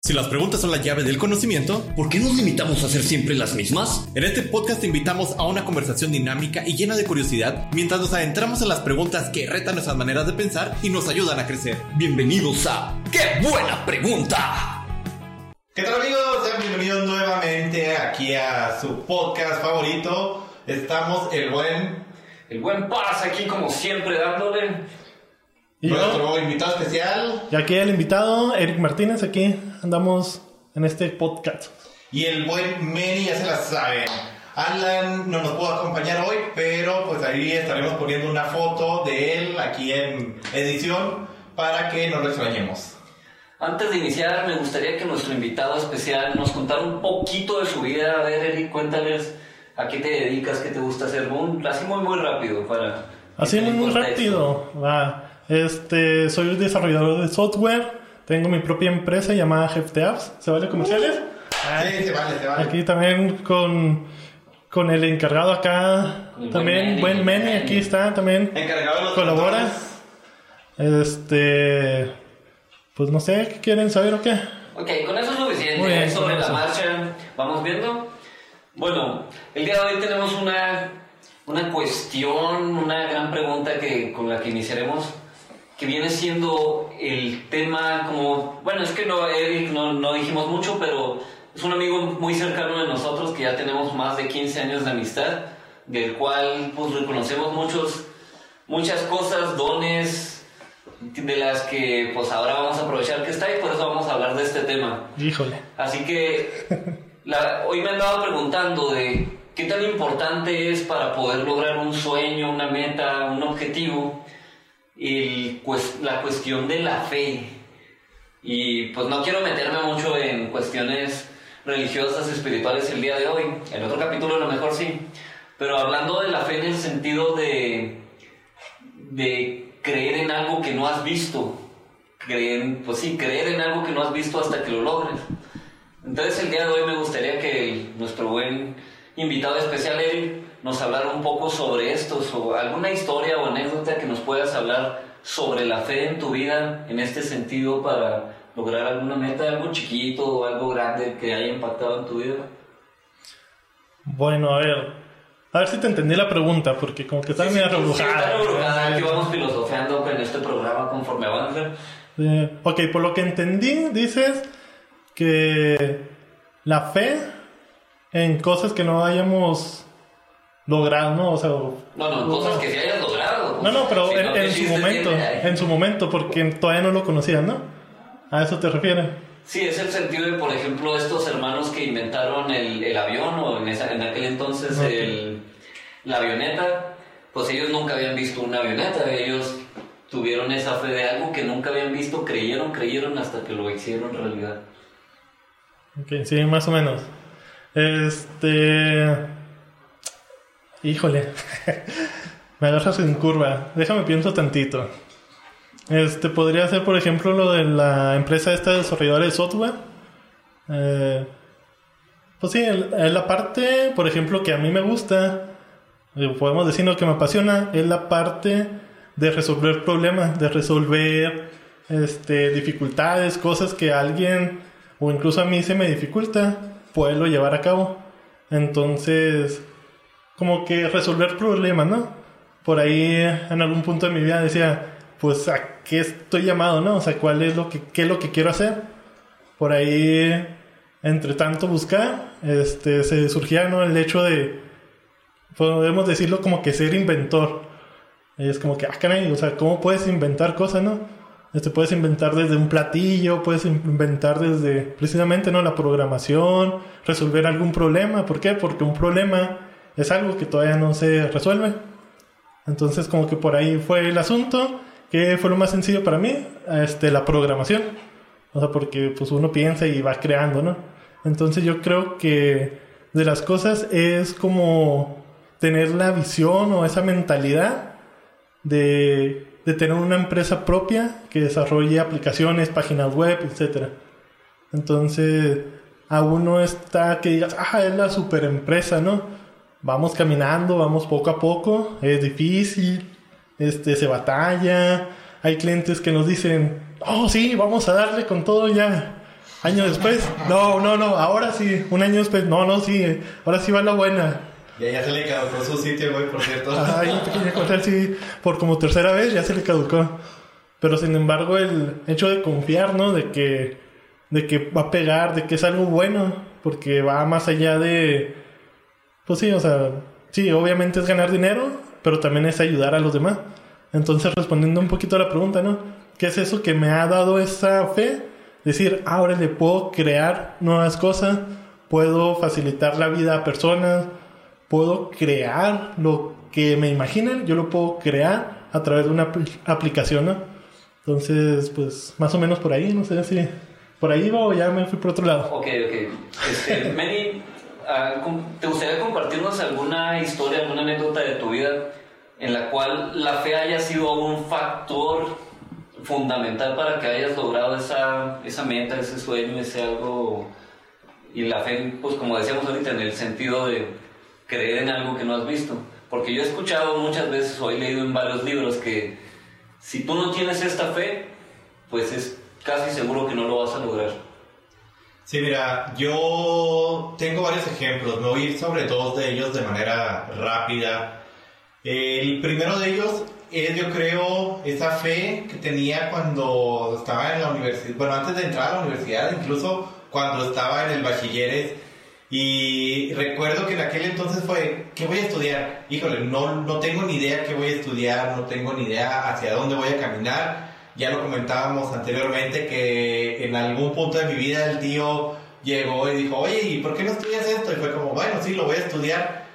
Si las preguntas son la llave del conocimiento, ¿por qué nos limitamos a hacer siempre las mismas? En este podcast te invitamos a una conversación dinámica y llena de curiosidad mientras nos adentramos en las preguntas que retan nuestras maneras de pensar y nos ayudan a crecer. Bienvenidos a ¡Qué buena pregunta! ¿Qué tal amigos? Sean bienvenidos nuevamente aquí a su podcast favorito. Estamos el buen... El buen Paz aquí como siempre dándole y nuestro invitado especial. Y aquí el invitado, Eric Martínez, aquí andamos en este podcast. Y el buen Meni, ya se la saben. Alan no nos pudo acompañar hoy, pero pues ahí estaremos poniendo una foto de él aquí en edición para que no lo extrañemos. Antes de iniciar, me gustaría que nuestro invitado especial nos contara un poquito de su vida. A ver, Eric, cuéntales a qué te dedicas, qué te gusta hacer. así muy, muy rápido para... Así muy, muy rápido. Va. Este, soy desarrollador de software. Tengo mi propia empresa llamada Hefte Apps. ¿Se vale comerciales? Sí, se vale, se vale. Aquí también con, con el encargado acá. también, buen Meni, aquí está también. Encargado de Colabora. Este. Pues no sé, ¿qué quieren saber o qué? Ok, con eso es suficiente. Sobre la marcha, vamos viendo. Bueno, el día de hoy tenemos una, una cuestión, una gran pregunta que, con la que iniciaremos que viene siendo el tema como, bueno, es que no, no, no, dijimos mucho, pero es un amigo muy cercano de nosotros que ya tenemos más de 15 años de amistad, del cual pues reconocemos muchos, muchas cosas, dones, de las que pues ahora vamos a aprovechar que está y por eso vamos a hablar de este tema. Híjole. Así que la, hoy me andaba preguntando de qué tan importante es para poder lograr un sueño, una meta, un objetivo y pues, la cuestión de la fe. Y pues no quiero meterme mucho en cuestiones religiosas, espirituales el día de hoy. En otro capítulo a lo mejor sí. Pero hablando de la fe en el sentido de, de creer en algo que no has visto. Creer, pues sí, creer en algo que no has visto hasta que lo logres. Entonces el día de hoy me gustaría que nuestro buen invitado especial, Eric, nos hablar un poco sobre esto, sobre alguna historia o anécdota que nos puedas hablar sobre la fe en tu vida en este sentido para lograr alguna meta, algo chiquito o algo grande que haya impactado en tu vida. Bueno, a ver, a ver si te entendí la pregunta, porque como que está sí, medio sí, está aquí vamos filosofeando en este programa conforme avance. ok, por lo que entendí, dices que la fe en cosas que no hayamos logrado, ¿no? O sea, no, no, cosas que se hayan logrado. No, no, pero en, su momento, en su momento, porque todavía no lo conocían, ¿no? ¿A eso te refieres? Sí, es el sentido de, por ejemplo, estos hermanos que inventaron el, el avión o en, esa, en aquel entonces el, la avioneta, pues ellos nunca habían visto una avioneta, ellos tuvieron esa fe de algo que nunca habían visto, creyeron, creyeron hasta que lo hicieron realidad. Ok, sí, más o menos. Este Híjole. Me agarras en curva. Déjame pienso tantito. Este podría ser, por ejemplo, lo de la empresa esta de desarrolladores de software. Eh, pues sí, la parte, por ejemplo, que a mí me gusta, eh, podemos decir lo que me apasiona, es la parte de resolver problemas, de resolver este, dificultades, cosas que alguien o incluso a mí se me dificulta, poderlo llevar a cabo. Entonces, como que resolver problemas, ¿no? Por ahí en algún punto de mi vida decía, pues a qué estoy llamado, ¿no? O sea, cuál es lo que, qué es lo que quiero hacer. Por ahí, entre tanto buscar, este, se surgía, ¿no? El hecho de, podemos decirlo como que ser inventor. es como que, ah, caray, o sea, ¿cómo puedes inventar cosas, no? Este, puedes inventar desde un platillo, puedes inventar desde precisamente, ¿no? La programación, resolver algún problema. ¿Por qué? Porque un problema es algo que todavía no se resuelve. Entonces como que por ahí fue el asunto, que fue lo más sencillo para mí, este, la programación. O sea, porque pues uno piensa y va creando, ¿no? Entonces yo creo que de las cosas es como tener la visión o esa mentalidad de, de tener una empresa propia que desarrolle aplicaciones, páginas web, etc. Entonces, a uno está que digas, ah, es la super empresa, ¿no? Vamos caminando, vamos poco a poco, es difícil, este, se batalla, hay clientes que nos dicen, oh sí, vamos a darle con todo ya, Año después, no, no, no, ahora sí, un año después, no, no, sí, ahora sí va la buena. Ya, ya se le caducó su sitio, güey, por cierto. Ay, un pequeño corte sí, por como tercera vez ya se le caducó. Pero sin embargo, el hecho de confiar, ¿no? De que, de que va a pegar, de que es algo bueno, porque va más allá de. Pues sí, o sea, sí, obviamente es ganar dinero, pero también es ayudar a los demás. Entonces, respondiendo un poquito a la pregunta, ¿no? ¿Qué es eso que me ha dado esa fe? Decir, "Ah, ahora le puedo crear nuevas cosas, puedo facilitar la vida a personas, puedo crear lo que me imaginen, yo lo puedo crear a través de una apl- aplicación, ¿no? Entonces, pues, más o menos por ahí, no sé si por ahí va o ya me fui por otro lado. Ok, ok. Este, Manny, ¿te gustaría compartirnos alguna historia, alguna anécdota de tu vida en la cual la fe haya sido un factor fundamental para que hayas logrado esa, esa meta, ese sueño, ese algo? Y la fe, pues como decíamos ahorita, en el sentido de creer en algo que no has visto. Porque yo he escuchado muchas veces o he leído en varios libros que si tú no tienes esta fe, pues es casi seguro que no lo vas a lograr. Sí, mira, yo tengo varios ejemplos. Me voy a ir sobre dos de ellos de manera rápida. El primero de ellos es, yo creo, esa fe que tenía cuando estaba en la universidad, bueno, antes de entrar a la universidad, incluso cuando estaba en el bachilleres. Y recuerdo que en aquel entonces fue, ¿qué voy a estudiar? Híjole, no, no tengo ni idea qué voy a estudiar, no tengo ni idea hacia dónde voy a caminar. Ya lo comentábamos anteriormente que en algún punto de mi vida el tío llegó y dijo, oye, ¿y por qué no estudias esto? Y fue como, bueno, sí, lo voy a estudiar.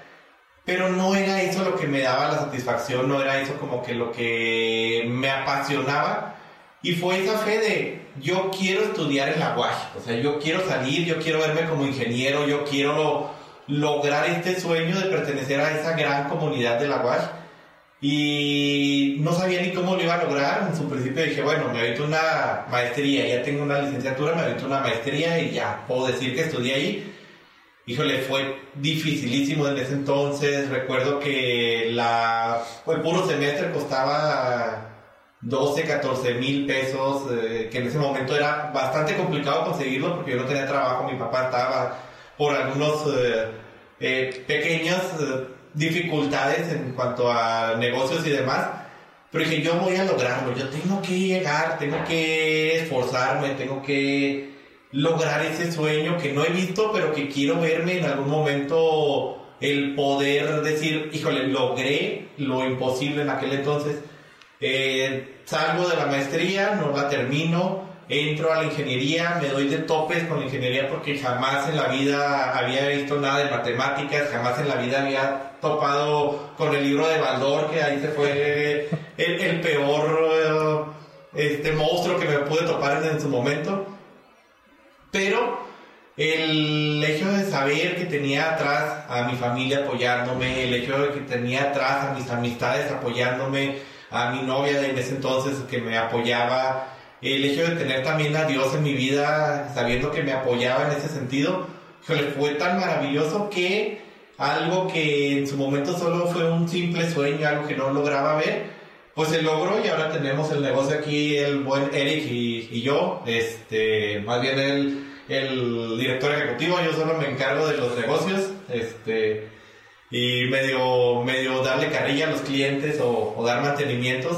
Pero no era eso lo que me daba la satisfacción, no era eso como que lo que me apasionaba. Y fue esa fe de, yo quiero estudiar en la UAS, o sea, yo quiero salir, yo quiero verme como ingeniero, yo quiero lo- lograr este sueño de pertenecer a esa gran comunidad de la UAS. Y no sabía ni cómo lo iba a lograr. En su principio dije, bueno, me aviento una maestría, ya tengo una licenciatura, me aviento una maestría y ya puedo decir que estudié ahí. Híjole, fue dificilísimo en ese entonces. Recuerdo que la, el puro semestre costaba 12, 14 mil pesos, eh, que en ese momento era bastante complicado conseguirlo porque yo no tenía trabajo, mi papá estaba por algunos eh, eh, pequeñas eh, dificultades en cuanto a negocios y demás. Pero dije, yo voy a lograrlo, yo tengo que llegar, tengo que esforzarme, tengo que lograr ese sueño que no he visto, pero que quiero verme en algún momento el poder decir, híjole, logré lo imposible en aquel entonces. Eh, salgo de la maestría, no la termino, entro a la ingeniería, me doy de topes con la ingeniería porque jamás en la vida había visto nada de matemáticas, jamás en la vida había topado con el libro de Baldor, que ahí se fue el, el peor eh, este monstruo que me pude topar en, su momento. Pero el hecho de saber que tenía atrás a mi familia apoyándome, el hecho de que tenía atrás a mis amistades apoyándome, a mi novia de ese entonces que me apoyaba, el hecho de tener también a Dios en mi vida, sabiendo que me apoyaba en ese sentido, fue tan maravilloso que algo que en su momento solo fue un simple sueño, algo que no lograba ver, pues se logró y ahora tenemos el negocio aquí, el buen Eric y, y yo, este, más bien el, el director ejecutivo, yo solo me encargo de los negocios, este, y medio, medio darle carrilla a los clientes o, o dar mantenimientos.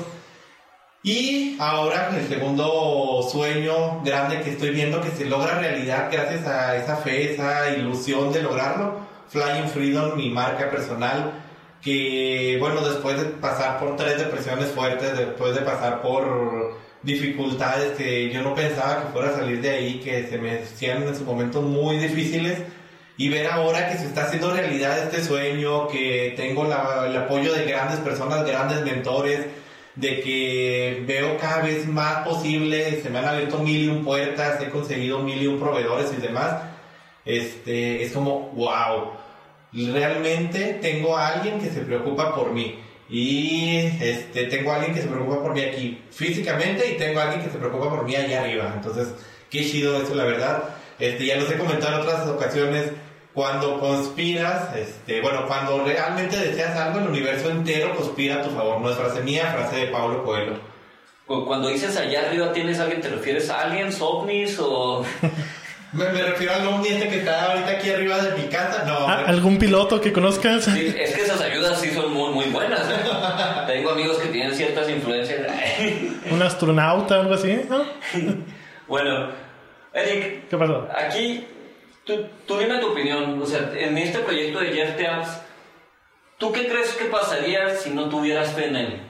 Y ahora el segundo sueño grande que estoy viendo que se logra realidad gracias a esa fe, esa ilusión de lograrlo, Flying Freedom, mi marca personal, que bueno, después de pasar por tres depresiones fuertes, después de pasar por dificultades que yo no pensaba que fuera a salir de ahí, que se me hacían en su momento muy difíciles, y ver ahora que se está haciendo realidad este sueño, que tengo la- el apoyo de grandes personas, grandes mentores, de que veo cada vez más posible, se me han abierto mil y un puertas, he conseguido mil y un proveedores y demás, este, es como, wow, realmente tengo a alguien que se preocupa por mí. Y este, tengo a alguien que se preocupa por mí aquí físicamente y tengo a alguien que se preocupa por mí allá arriba. Entonces, qué chido eso, la verdad. Este, ya los he comentado en otras ocasiones. Cuando conspiras, este, bueno, cuando realmente deseas algo, el universo entero conspira a tu favor. No es frase mía, frase de Pablo Coelho. Cu- Cuando dices allá arriba tienes a alguien, ¿te refieres a aliens, ovnis o...? Me, me refiero al ovni este que está ahorita aquí arriba de mi casa. No, Ah, ¿Algún piloto que conozcas? Sí, es que esas ayudas sí son muy, muy buenas. ¿eh? Tengo amigos que tienen ciertas influencias. ¿Un astronauta algo así? ¿no? bueno, Eric, ¿Qué pasó? aquí tú, tú dime tu opinión. O sea, en este proyecto de Jeff Teams, ¿tú qué crees que pasaría si no tuvieras fe en él?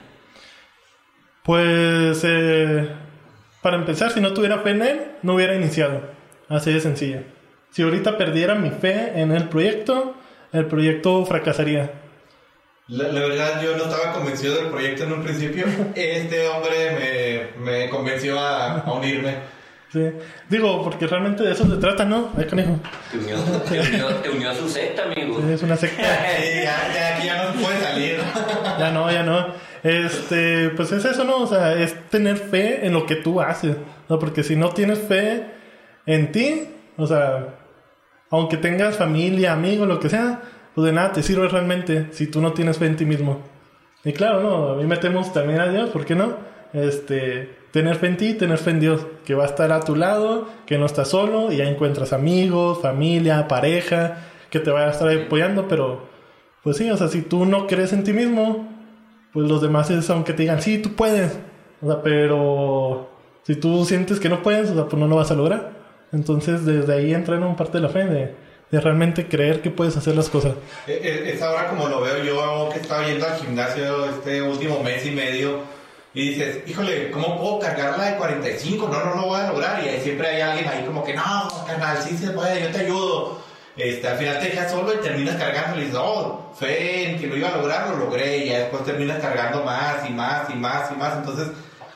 Pues, eh, para empezar, si no tuviera fe en él, no hubiera iniciado. Así de sencillo. Si ahorita perdiera mi fe en el proyecto, el proyecto fracasaría. La, la verdad, yo no estaba convencido del proyecto en un principio. Este hombre me, me convenció a, a unirme. Sí. Digo, porque realmente de eso se trata, ¿no? Ay, conejo. Te unió, te unió, te unió a su secta, amigo. Es una secta. Sí, ya, ya, aquí ya no puede salir. Ya no, ya no. Este, pues es eso, ¿no? O sea, es tener fe en lo que tú haces. ¿no? Porque si no tienes fe en ti, o sea, aunque tengas familia, amigos, lo que sea, pues de nada te sirve realmente si tú no tienes fe en ti mismo. Y claro, ¿no? A mí me temo también a Dios, ¿por qué no? Este, tener fe en ti, tener fe en Dios, que va a estar a tu lado, que no estás solo y ya encuentras amigos, familia, pareja, que te va a estar apoyando, pero pues sí, o sea, si tú no crees en ti mismo, pues los demás es aunque te digan, sí, tú puedes, o sea, pero si tú sientes que no puedes, o sea, pues no lo vas a lograr. Entonces, desde ahí entra en un parte de la fe, de, de realmente creer que puedes hacer las cosas. Eh, eh, Es ahora como lo veo yo, que estaba yendo al gimnasio este último mes y medio, y dices, híjole, ¿cómo puedo cargar la de 45? No, no lo voy a lograr. Y ahí siempre hay alguien ahí como que, no, carnal, sí se puede, yo te ayudo. Este, al final te dejas solo y terminas cargando y dices, oh, fe en que lo iba a lograr, lo logré. Y ya después terminas cargando más y más y más y más. Entonces,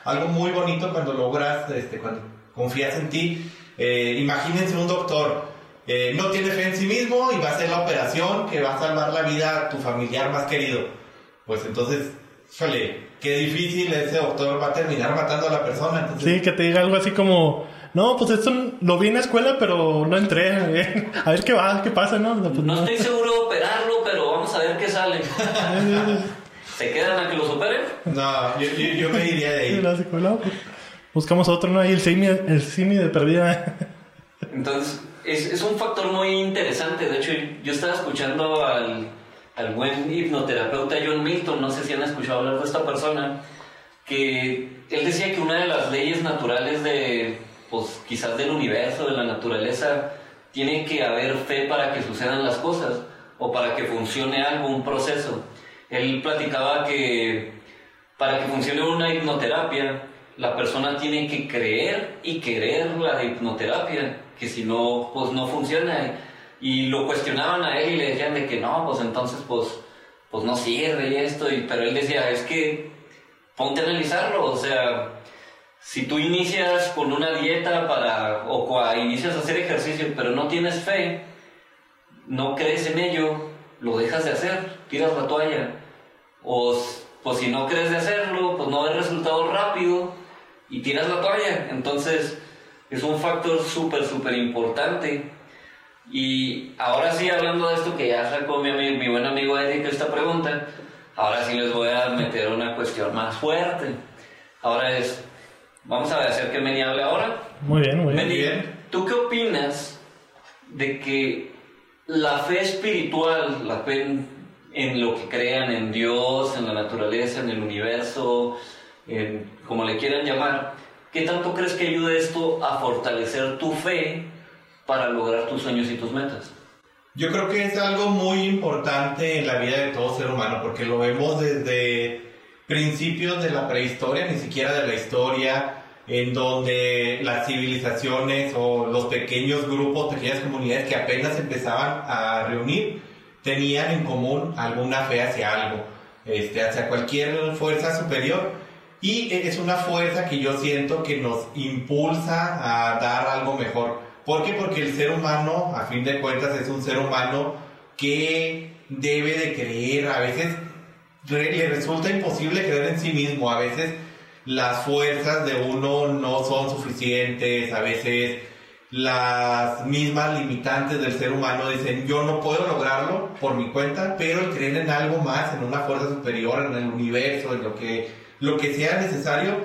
algo muy bonito cuando logras, este, cuando confías en ti. Eh, imagínense un doctor, eh, no tiene fe en sí mismo y va a hacer la operación que va a salvar la vida a tu familiar más querido. Pues entonces, híjole, qué difícil ese doctor va a terminar matando a la persona. Entonces, Sí, que te diga algo así como, no, pues esto lo vi en la escuela, pero no entré. A ver qué va, qué pasa, ¿no? Pues, No no. estoy seguro de operarlo, pero vamos a ver qué sale. ¿Se quedan a que los operen? No, yo, yo, yo me iría de ahí. Buscamos otro, ¿no? Ahí el simi, el simi de perdida. Entonces, es, es un factor muy interesante. De hecho, yo estaba escuchando al, al buen hipnoterapeuta John Milton, no sé si han escuchado hablar de esta persona, que él decía que una de las leyes naturales de, pues quizás del universo, de la naturaleza, tiene que haber fe para que sucedan las cosas o para que funcione algo, un proceso. Él platicaba que para que funcione una hipnoterapia, la persona tiene que creer y querer la hipnoterapia, que si no, pues no funciona. Y lo cuestionaban a él y le decían de que no, pues entonces pues, pues no sirve y esto, y, pero él decía, es que ponte a analizarlo, o sea, si tú inicias con una dieta para, o cua- inicias a hacer ejercicio, pero no tienes fe, no crees en ello, lo dejas de hacer, tiras la toalla. O pues si no crees de hacerlo, pues no ves resultados rápido y tiras la toalla. Entonces es un factor súper, súper importante. Y ahora sí, hablando de esto que ya sacó mi, ami- mi buen amigo Eric esta pregunta, ahora sí les voy a meter una cuestión más fuerte. Ahora es, vamos a hacer que Meni hable ahora. Muy bien, muy bien. Meni, bien. ¿tú qué opinas de que la fe espiritual, la fe en, en lo que crean, en Dios, en la naturaleza, en el universo, en, como le quieran llamar, ¿qué tanto crees que ayude esto a fortalecer tu fe para lograr tus sueños y tus metas? Yo creo que es algo muy importante en la vida de todo ser humano, porque lo vemos desde principios de la prehistoria, ni siquiera de la historia, en donde las civilizaciones o los pequeños grupos, pequeñas comunidades que apenas empezaban a reunir, tenían en común alguna fe hacia algo, este, hacia cualquier fuerza superior. Y es una fuerza que yo siento que nos impulsa a dar algo mejor. ¿Por qué? Porque el ser humano, a fin de cuentas, es un ser humano que debe de creer. A veces le resulta imposible creer en sí mismo. A veces las fuerzas de uno no son suficientes. A veces las mismas limitantes del ser humano dicen yo no puedo lograrlo por mi cuenta, pero el creer en algo más, en una fuerza superior, en el universo, en lo que, lo que sea necesario,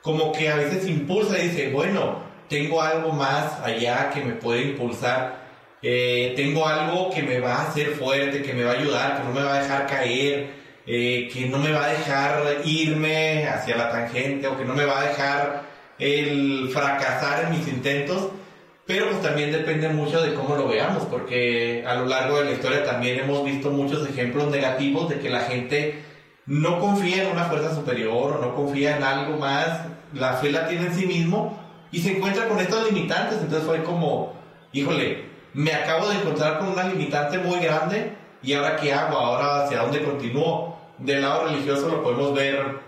como que a veces impulsa y dice, bueno, tengo algo más allá que me puede impulsar. Eh, tengo algo que me va a hacer fuerte, que me va a ayudar, que no me va a dejar caer, eh, que no me va a dejar irme hacia la tangente o que no me va a dejar el fracasar en mis intentos. Pero pues también depende mucho de cómo lo veamos, porque a lo largo de la historia también hemos visto muchos ejemplos negativos de que la gente no confía en una fuerza superior o no confía en algo más, la fe la tiene en sí mismo y se encuentra con estos limitantes, entonces fue como, híjole, me acabo de encontrar con una limitante muy grande y ahora qué hago, ahora hacia dónde continúo. Del lado religioso lo podemos ver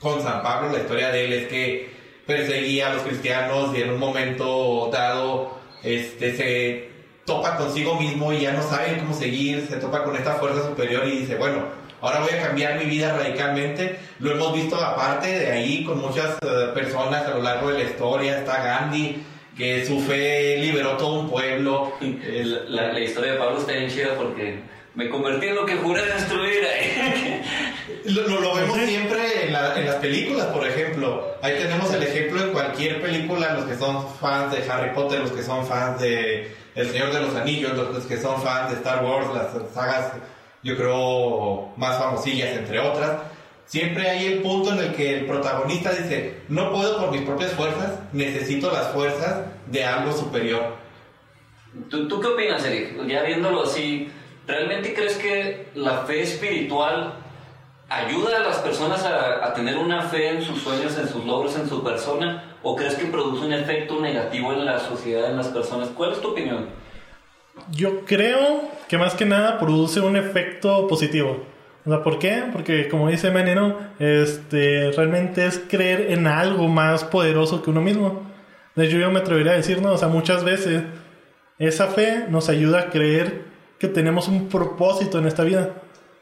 con San Pablo, la historia de él es que perseguía a los cristianos y en un momento dado este, se topa consigo mismo y ya no sabe cómo seguir, se topa con esta fuerza superior y dice, bueno, ahora voy a cambiar mi vida radicalmente. Lo hemos visto aparte de ahí con muchas eh, personas a lo largo de la historia, está Gandhi, que su fe liberó todo un pueblo. La, la historia de Pablo está bien chida porque me convertí en lo que juré destruir. lo, lo, vemos siempre en, la, en, las películas, por ejemplo. Ahí tenemos el ejemplo en cualquier película, los que son fans de Harry Potter, los que son fans de El Señor de los Anillos, los que son fans de Star Wars, las sagas, yo creo, más famosillas, entre otras. Siempre hay el punto en el que el protagonista dice, no puedo por mis propias fuerzas, necesito las fuerzas de algo superior. ¿Tú, tú qué opinas, Eric? Ya viéndolo así, ¿Realmente crees que la fe espiritual ayuda a las personas a, tener una fe en sus sueños, en sus logros, en su persona? ¿O crees que produce un efecto negativo en la sociedad, en las personas? ¿Cuál es tu opinión? Yo creo que más que nada produce un efecto positivo. O sea, ¿por qué? Porque como dice Menino, este, realmente es creer en algo más poderoso que uno mismo. De hecho, yo me atrevería a decir, ¿no? O sea, muchas veces esa fe nos ayuda a creer que tenemos un propósito en esta vida.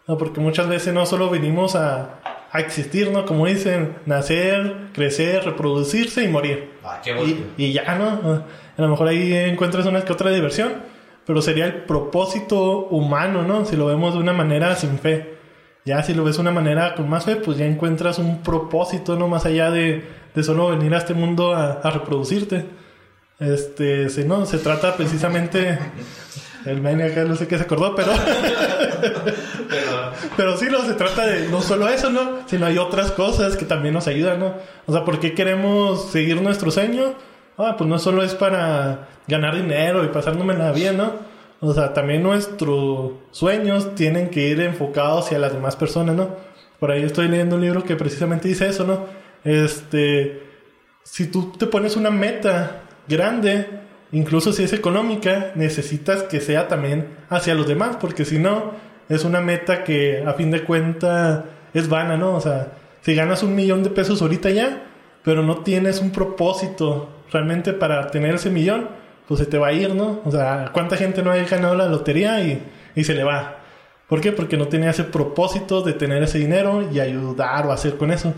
¿no? Porque muchas veces no solo venimos a, a, existir, ¿no? Como dicen, nacer, crecer, reproducirse y morir. Ah, qué y, y, ya, ¿no? A lo mejor ahí encuentras una que otra diversión, pero sería el propósito humano, ¿no? Si lo vemos de una manera sin fe. Ya si lo ves de una manera con más fe, pues ya encuentras un propósito, ¿no? Más allá de, de solo venir a este mundo a, a reproducirte. Este, si no, se trata precisamente el acá no sé qué se acordó, pero... pero... sí, no, se trata de no solo eso, ¿no? Sino hay otras cosas que también nos ayudan, ¿no? O sea, ¿por qué queremos seguir nuestro sueño? Ah, pues no solo es para ganar dinero y pasárnosla bien, ¿no? O sea, también nuestros sueños tienen que ir enfocados hacia las demás personas, ¿no? Por ahí estoy leyendo un libro que precisamente dice eso, ¿no? Este, si tú te pones una meta grande, incluso si es económica, necesitas que sea también hacia los demás, porque si no, es una meta que a fin de cuentas es vana, ¿no? O sea, si ganas un millón de pesos ahorita ya, pero no tienes un propósito realmente para tener ese millón, pues se te va a ir, ¿no? O sea, ¿cuánta gente no ha ganado la lotería y, y se le va? ¿Por qué? Porque no tenía ese propósito de tener ese dinero y ayudar o hacer con eso.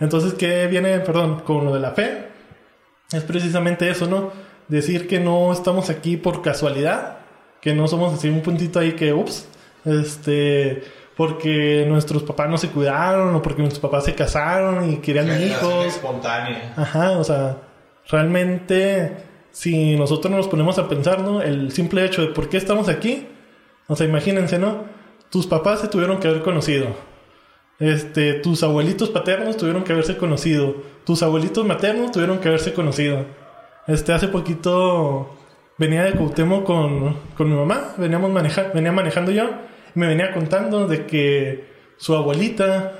Entonces, ¿qué viene, perdón, con lo de la fe? Es precisamente eso, ¿no? decir que no estamos aquí por casualidad, que no somos así un puntito ahí que, ups, este, porque nuestros papás no se cuidaron o porque nuestros papás se casaron y querían hijos. espontánea. Ajá, o sea, realmente si nosotros nos ponemos a pensar, ¿no? El simple hecho de por qué estamos aquí, o sea, imagínense, ¿no? Tus papás se tuvieron que haber conocido. Este, tus abuelitos paternos tuvieron que haberse conocido. Tus abuelitos maternos tuvieron que haberse conocido. Este, hace poquito venía de Cuauhtémoc con, con mi mamá, veníamos venía manejando yo, y me venía contando de que su abuelita,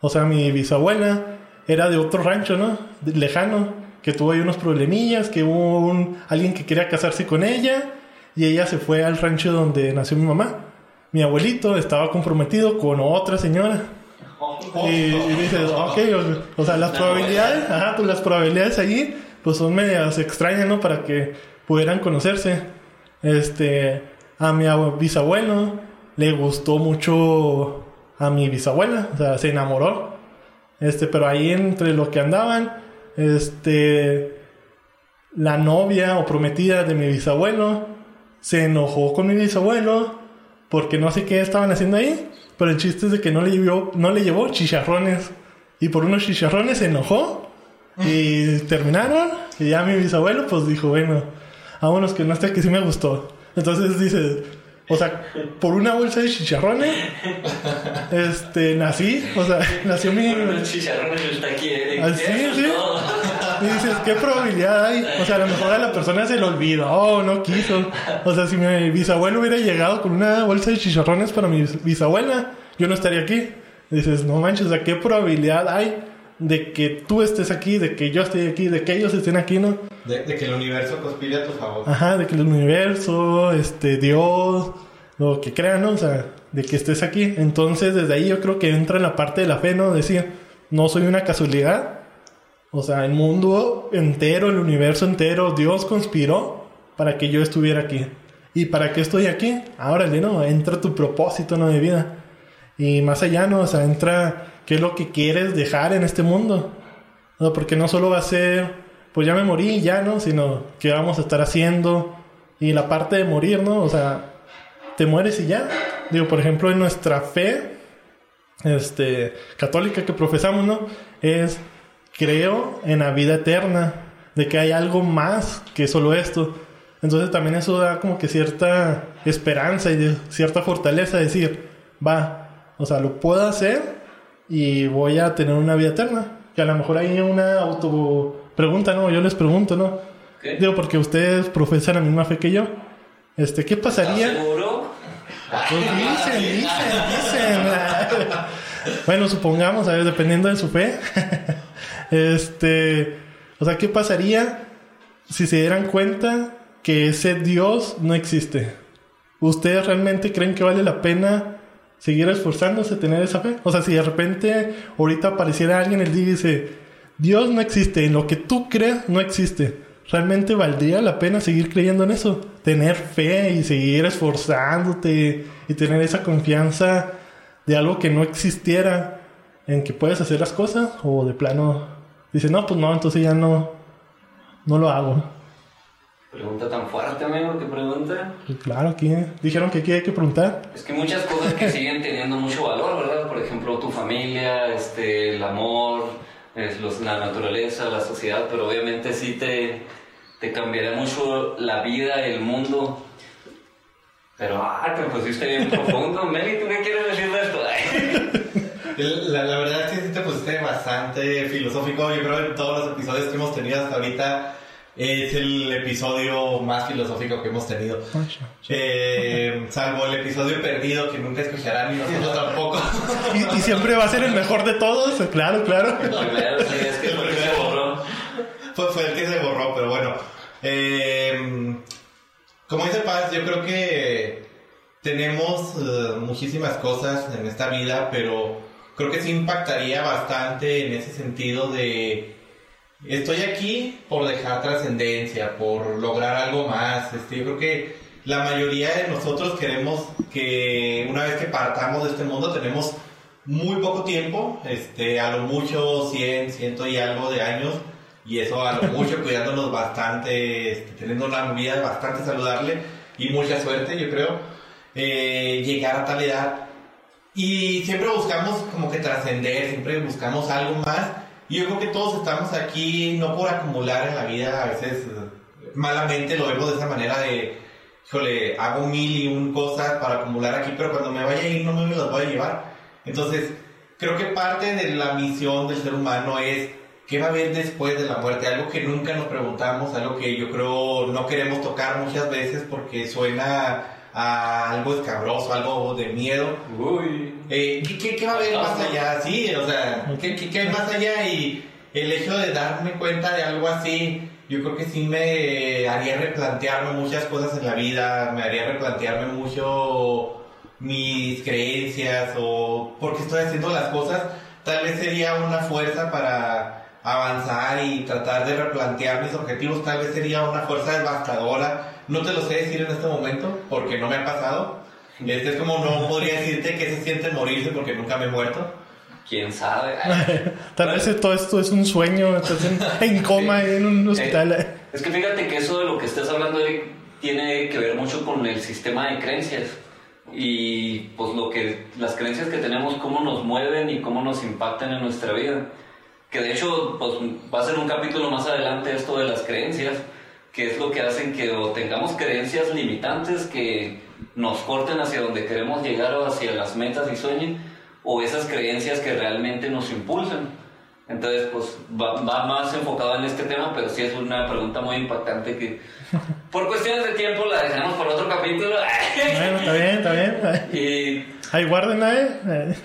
o sea, mi bisabuela, era de otro rancho, ¿no? lejano, que tuvo ahí unos problemillas, que hubo un, alguien que quería casarse con ella, y ella se fue al rancho donde nació mi mamá. Mi abuelito estaba comprometido con otra señora. Y, y dices, ok, o, sea, las probabilidades, ajá, pues las probabilidades allí pues son medias extrañas, ¿no? Para que pudieran conocerse. Este, a mi bisabuelo le gustó mucho a mi bisabuela, o sea, se enamoró. Este, pero ahí entre lo que andaban, este, la novia o prometida de mi bisabuelo se enojó con mi bisabuelo porque no sé qué estaban haciendo ahí, pero el chiste es de que no le llevó, no le llevó chicharrones y por unos chicharrones se enojó y terminaron Y ya mi bisabuelo, pues dijo, bueno, vámonos que no esté, que sí me gustó. Entonces dice, o sea, por una bolsa de chicharrones, este, nací, o sea, nació mi... Los chicharrones está aquí. ¿eh? Ah, sí. Y dices, ¿qué probabilidad hay? O sea, a lo mejor a la persona se le olvidó, no quiso. O sea, si mi bisabuelo hubiera llegado con una bolsa de chicharrones para mi bis- bisabuela, yo no estaría aquí. Y dices, no manches, o sea, ¿qué probabilidad hay de que tú estés aquí, de que yo esté aquí, de que ellos estén aquí, no? De, de que el universo conspire a tu favor. Ajá, de que el universo, este, Dios, lo que crean, ¿no? O sea, de que estés aquí. Entonces, desde ahí yo creo que entra en la parte de la fe, ¿no? Decir, no soy una casualidad. O sea, el mundo entero, el universo entero, Dios conspiró para que yo estuviera aquí. ¿Y para qué estoy aquí? Ahora, ¿no? Entra tu propósito, ¿no? De vida. Y más allá, ¿no? O sea, entra qué es lo que quieres dejar en este mundo. No, porque no solo va a ser, pues ya me morí ya, ¿no? Sino qué vamos a estar haciendo. Y la parte de morir, ¿no? O sea, te mueres y ya. Digo, por ejemplo, en nuestra fe, este, católica que profesamos, ¿no? Es, creo en la vida eterna, de que hay algo más que solo esto. Entonces también eso da como que cierta esperanza y cierta fortaleza, decir, va, o sea, lo puedo hacer y voy a tener una vida eterna. Que a lo mejor hay una auto pregunta, ¿no? Yo les pregunto, ¿no? ¿Qué? Digo, porque ustedes profesan la misma fe que yo. Este, ¿qué pasaría? ¿Seguro? Pues dicen, dicen, dicen. bueno, supongamos, a ver, dependiendo de su fe. este, o sea, ¿qué pasaría si se dieran cuenta que ese Dios no existe? ¿Ustedes realmente creen que vale la pena seguir esforzándose, tener esa fe? O sea, si de repente ahorita apareciera alguien y dice, Dios no existe, en lo que tú crees no existe. ¿Realmente valdría la pena seguir creyendo en eso? Tener fe y seguir esforzándote y tener esa confianza de algo que no existiera en que puedes hacer las cosas o de plano dice no pues no entonces ya no no lo hago Pregunta tan fuerte, amigo, que pregunta. Claro aquí dijeron que aquí hay que preguntar Es que muchas cosas que siguen teniendo mucho valor, ¿verdad? Por ejemplo, tu familia, este, el amor, es los- la naturaleza, la sociedad, pero obviamente sí te, te cambiará mucho la vida, el mundo. Pero, ah, te pusiste bien profundo. Meli, ¿tú qué quieres decir de esto? La, la verdad es que sí te pusiste bastante filosófico. Yo creo que en todos los episodios que hemos tenido hasta ahorita es el episodio más filosófico que hemos tenido. Eh, salvo el episodio perdido que nunca escucharán y nosotros tampoco. y, y siempre va a ser el mejor de todos claro claro Primero, sí, es que porque se borró. fue, fue el que se borró, pero bueno. Eh, como dice Paz, yo creo que tenemos eh, muchísimas cosas en esta vida, pero creo que sí impactaría bastante en ese sentido de estoy aquí por dejar trascendencia, por lograr algo más. Este, yo creo que la mayoría de nosotros queremos que una vez que partamos de este mundo tenemos muy poco tiempo, este, a lo mucho 100, ciento y algo de años, y eso a lo mucho cuidándonos bastante, este, teniendo una vida bastante saludable y mucha suerte, yo creo, eh, llegar a tal edad. Y siempre buscamos como que trascender, siempre buscamos algo más. Yo creo que todos estamos aquí no por acumular en la vida, a veces malamente lo vemos de esa manera de, híjole, hago mil y un cosas para acumular aquí, pero cuando me vaya a ir no me las voy a llevar. Entonces, creo que parte de la misión del ser humano es qué va a haber después de la muerte, algo que nunca nos preguntamos, algo que yo creo no queremos tocar muchas veces porque suena a algo escabroso, algo de miedo. Uy. Eh, ¿qué, qué, qué va a haber más allá? Sí, o sea, ¿qué, qué, qué hay más allá? Y el hecho de darme cuenta de algo así, yo creo que sí me haría replantearme muchas cosas en la vida, me haría replantearme mucho mis creencias o por qué estoy haciendo las cosas. Tal vez sería una fuerza para avanzar y tratar de replantear mis objetivos, tal vez sería una fuerza devastadora. No te lo sé decir en este momento porque no me ha pasado. Este es como no podría decirte que se siente morirse porque nunca me he muerto. ¿Quién sabe? Tal vez todo esto es un sueño estás en, en coma en un hospital Eh, es que fíjate que eso de lo que estás hablando, Eric, tiene que ver mucho con el sistema de creencias. Y pues lo que las creencias que tenemos, cómo nos mueven y cómo nos impactan en nuestra vida. que de hecho pues, va a ser un capítulo más adelante esto de las creencias, que es lo que hacen que o tengamos creencias limitantes que nos corten hacia donde queremos llegar o hacia las metas y sueños, o esas creencias que realmente nos impulsan. Entonces, pues va, va, más enfocado en este tema, pero sí es una pregunta muy impactante que por cuestiones de tiempo la dejaremos por otro capítulo. Bueno, está bien, está bien. y, Ahí guárdenla, ¿eh?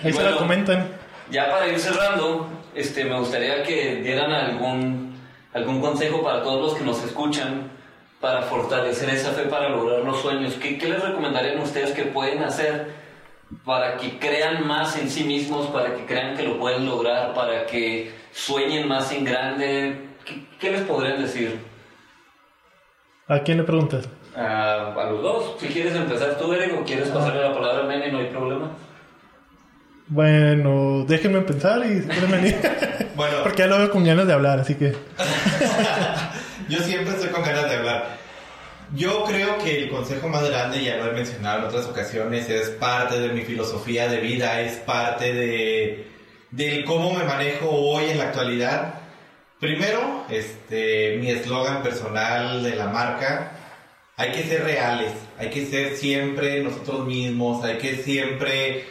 Ahí Y se bueno, la comentan. ya para ir cerrando, este, me gustaría que dieran algún, algún consejo para todos los que nos escuchan para fortalecer esa fe para lograr los sueños. ¿Qué, qué les recomendarían ustedes que pueden hacer para que crean más en sí mismos, para que crean que lo pueden lograr, para que sueñen más en grande? ¿Qué, qué les podrían decir? ¿A quién le preguntas? A, a los dos. Si quieres empezar tú, Eric, o quieres pasarle la palabra a Mene, no hay problema. Bueno, déjenme pensar y. Bueno, Porque ya lo veo con ganas de hablar, así que. yo siempre estoy con ganas de hablar. Yo creo que el consejo más grande, ya lo he mencionado en otras ocasiones, es parte de mi filosofía de vida, es parte de del cómo me manejo hoy en la actualidad. Primero, este, mi eslogan personal de la marca, hay que ser reales, hay que ser siempre nosotros mismos, hay que siempre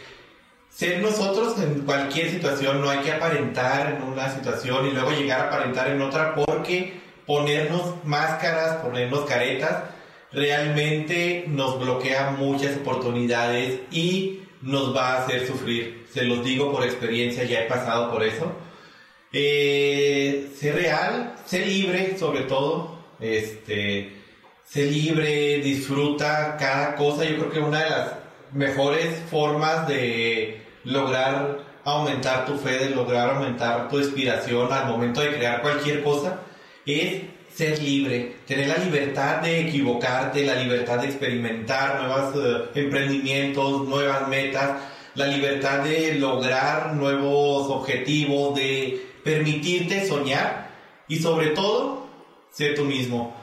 ser nosotros en cualquier situación, no hay que aparentar en una situación y luego llegar a aparentar en otra porque ponernos máscaras, ponernos caretas, realmente nos bloquea muchas oportunidades y nos va a hacer sufrir. Se los digo por experiencia, ya he pasado por eso. Eh, ser real, ser libre sobre todo, este, ser libre, disfruta cada cosa. Yo creo que una de las mejores formas de lograr aumentar tu fe, de lograr aumentar tu inspiración al momento de crear cualquier cosa, es ser libre, tener la libertad de equivocarte, la libertad de experimentar nuevos eh, emprendimientos, nuevas metas, la libertad de lograr nuevos objetivos, de permitirte soñar y sobre todo ser tú mismo.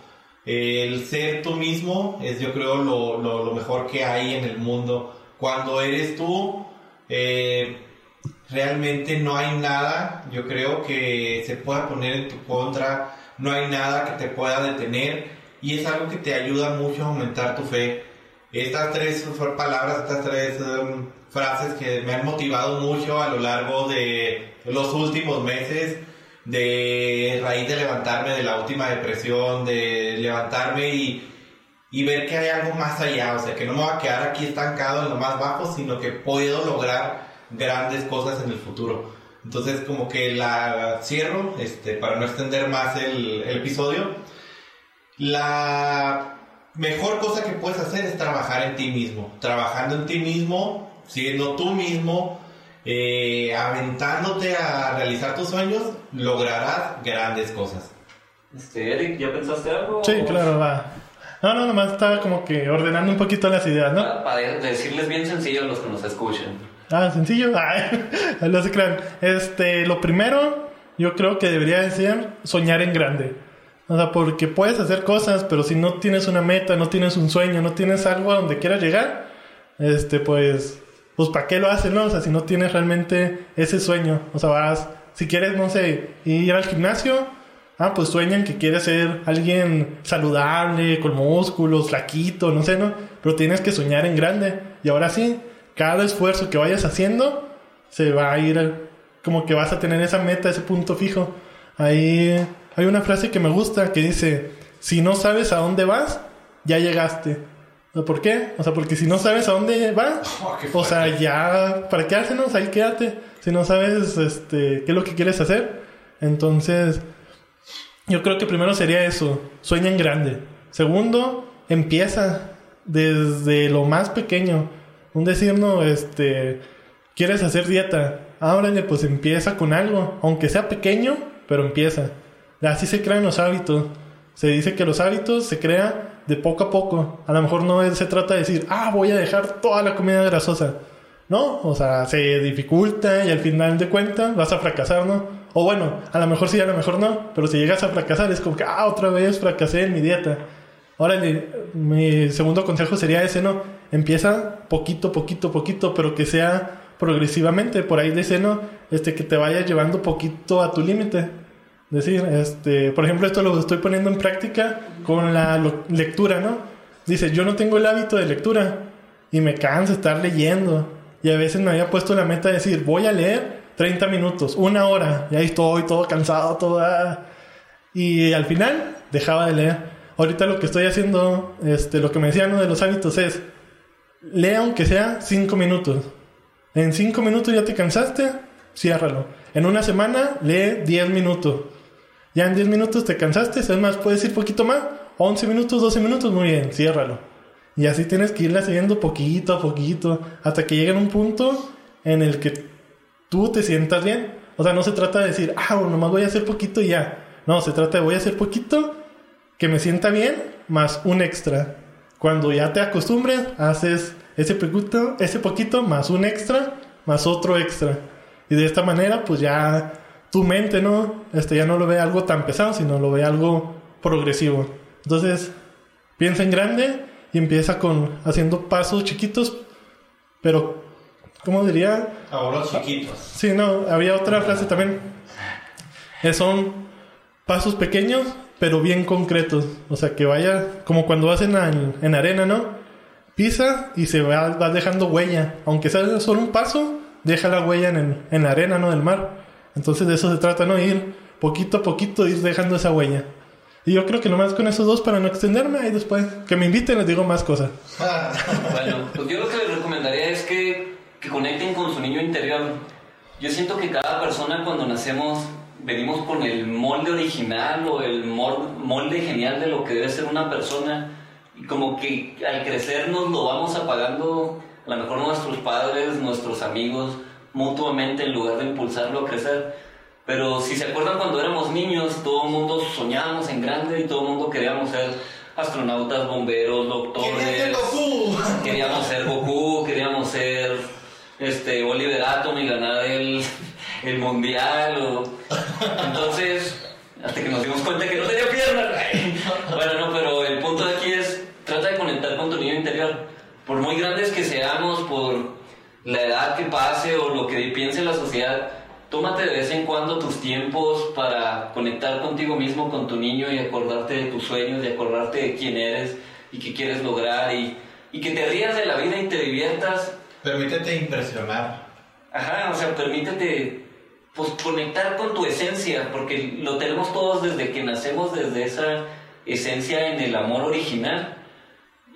El ser tú mismo es yo creo lo, lo, lo mejor que hay en el mundo. Cuando eres tú, eh, realmente no hay nada, yo creo que se pueda poner en tu contra, no hay nada que te pueda detener y es algo que te ayuda mucho a aumentar tu fe. Estas tres palabras, estas tres um, frases que me han motivado mucho a lo largo de los últimos meses, de raíz de levantarme de la última depresión, de levantarme y, y ver que hay algo más allá, o sea, que no me voy a quedar aquí estancado en lo más bajo, sino que puedo lograr grandes cosas en el futuro. Entonces, como que la cierro, este, para no extender más el, el episodio. La mejor cosa que puedes hacer es trabajar en ti mismo. Trabajando en ti mismo, siendo tú mismo, eh, aventándote a realizar tus sueños, lograrás grandes cosas. Este, Eric, ¿ya pensaste algo? Sí, claro, va. No, no, nomás estaba como que ordenando un poquito las ideas, ¿no? Para, para decirles bien sencillo a los que nos escuchan. Ah, sencillo. Ay, no se crean. Este, lo primero, yo creo que debería de ser soñar en grande. O sea, porque puedes hacer cosas, pero si no tienes una meta, no tienes un sueño, no tienes algo a donde quieras llegar, este, pues, pues, ¿para qué lo haces, no? O sea, si no tienes realmente ese sueño. O sea, vas, si quieres, no sé, ir al gimnasio, ah, pues sueñan que quieres ser alguien saludable, con músculos, flaquito, no sé, ¿no? Pero tienes que soñar en grande. Y ahora sí, cada esfuerzo que vayas haciendo se va a ir como que vas a tener esa meta, ese punto fijo. Ahí hay una frase que me gusta que dice, si no sabes a dónde vas, ya llegaste. ¿Por qué? O sea, porque si no sabes a dónde vas, Oh, o sea, ya, ¿para qué hacernos? Ahí quédate. Si no sabes este, qué es lo que quieres hacer. Entonces, yo creo que primero sería eso, sueña en grande. Segundo, empieza desde lo más pequeño. Un decir, no, este, quieres hacer dieta, ábrale, pues empieza con algo, aunque sea pequeño, pero empieza. Así se crean los hábitos. Se dice que los hábitos se crean de poco a poco. A lo mejor no se trata de decir, ah, voy a dejar toda la comida grasosa. No, o sea, se dificulta y al final de cuentas vas a fracasar, ¿no? O bueno, a lo mejor sí, a lo mejor no, pero si llegas a fracasar es como que, ah, otra vez fracasé en mi dieta. Órale, mi segundo consejo sería ese, ¿no? Empieza poquito, poquito, poquito, pero que sea progresivamente. Por ahí dice, ¿no? Este, que te vaya llevando poquito a tu límite. Decir, este, por ejemplo, esto lo estoy poniendo en práctica con la lectura, ¿no? Dice, yo no tengo el hábito de lectura y me cansa estar leyendo. Y a veces me había puesto la meta de decir, voy a leer 30 minutos, una hora, y ahí estoy todo cansado, todo... ah. Y al final dejaba de leer. Ahorita lo que estoy haciendo, este, lo que me decían de los hábitos es, lee aunque sea 5 minutos. En 5 minutos ya te cansaste, ciérralo. En una semana lee 10 minutos. Ya en 10 minutos te cansaste, es más, puedes ir poquito más, 11 minutos, 12 minutos, muy bien, ciérralo. Y así tienes que irla siguiendo poquito a poquito, hasta que llegue a un punto en el que tú te sientas bien. O sea, no se trata de decir, ah, bueno, nomás voy a hacer poquito y ya. No, se trata de voy a hacer poquito, que me sienta bien, más un extra. Cuando ya te acostumbres, haces ese poquito, ese poquito más un extra, más otro extra. Y de esta manera, pues ya tu mente, ¿no? Este ya no lo ve algo tan pesado, sino lo ve algo progresivo. Entonces, piensa en grande y empieza con haciendo pasos chiquitos, pero, ¿cómo diría? Ahora chiquitos. Sí, no, había otra frase también. Eh, son pasos pequeños, pero bien concretos. O sea, que vaya como cuando vas en, en arena, ¿no? Pisa y se va, va dejando huella. Aunque sea solo un paso, deja la huella en, en la arena, ¿no? Del mar. Entonces de eso se trata, ¿no? Ir poquito a poquito, ir dejando esa huella. Y yo creo que nomás con esos dos para no extenderme y después que me inviten les digo más cosas. Bueno, pues yo lo que les recomendaría es que, que conecten con su niño interior. Yo siento que cada persona cuando nacemos venimos con el molde original o el mol- molde genial de lo que debe ser una persona y como que al crecer nos lo vamos apagando, a lo mejor nuestros padres, nuestros amigos, mutuamente en lugar de impulsarlo a crecer. Pero si se acuerdan cuando éramos niños, todo el mundo soñábamos en grande y todo el mundo queríamos ser astronautas, bomberos, doctores. Queríamos ser Goku, queríamos ser este, Oliver Atom y ganar el, el mundial. O... Entonces, hasta que nos dimos cuenta que no tenía piernas. Bueno, no, pero el punto de aquí es, trata de conectar con tu niño interior. Por muy grandes que seamos, por la edad que pase o lo que piense la sociedad, tómate de vez en cuando tus tiempos para conectar contigo mismo, con tu niño y acordarte de tus sueños y acordarte de quién eres y qué quieres lograr y, y que te rías de la vida y te diviertas. Permítete impresionar. Ajá, o sea, permítete pues, conectar con tu esencia, porque lo tenemos todos desde que nacemos, desde esa esencia en el amor original.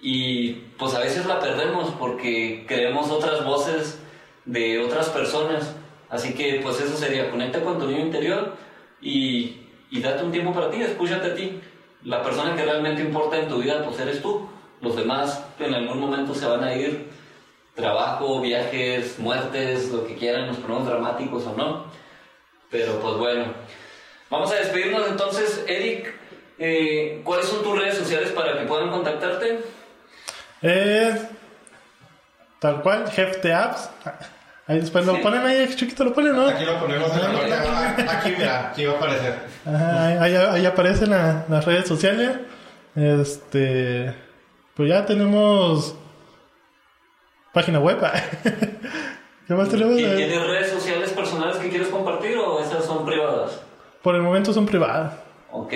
Y pues a veces la perdemos porque creemos otras voces de otras personas. Así que pues eso sería, conecta con tu niño interior y, y date un tiempo para ti, escúchate a ti. La persona que realmente importa en tu vida pues eres tú. Los demás en algún momento se van a ir. Trabajo, viajes, muertes, lo que quieran, nos ponemos dramáticos o no. Pero pues bueno. Vamos a despedirnos entonces, Eric. eh, ¿Cuáles son tus redes sociales para que puedan contactarte? Es tal cual, Hefte Apps. Ahí después lo Sí. ponen ahí, chiquito lo ponen, ¿no? Aquí lo ponemos en la. Aquí, mira, aquí va a aparecer. Ajá, ahí, ahí- ahí aparecen la- las redes sociales. Este. Pues ya tenemos. Página web. ¿Qué más tenemos? ¿Y ¿Tienes redes sociales personales que quieres compartir o esas son privadas? Por el momento son privadas. Ok.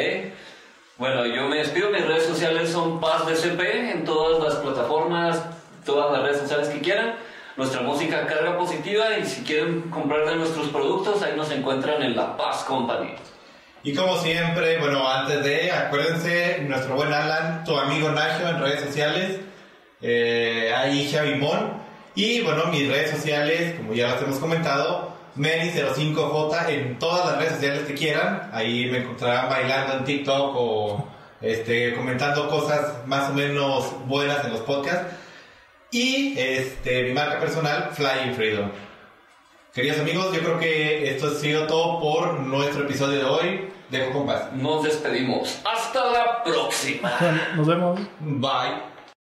Bueno, yo me despido. Mis redes sociales son Paz DCP en todas las plataformas, todas las redes sociales que quieran. Nuestra música carga positiva y si quieren comprar de nuestros productos, ahí nos encuentran en La Paz Company. Y como siempre, bueno, antes de, acuérdense, nuestro buen Alan, tu amigo Nagio en redes sociales, eh, ahí Javimón. Y bueno, mis redes sociales, como ya las hemos comentado, Meni05J en todas las redes sociales que quieran. Ahí me encontrarán bailando en TikTok o este, comentando cosas más o menos buenas en los podcasts. Y este, mi marca personal, Flying Freedom. Queridos amigos, yo creo que esto ha sido todo por nuestro episodio de hoy. Dejo con paz. Nos despedimos. Hasta la próxima. Bueno, nos vemos. Bye.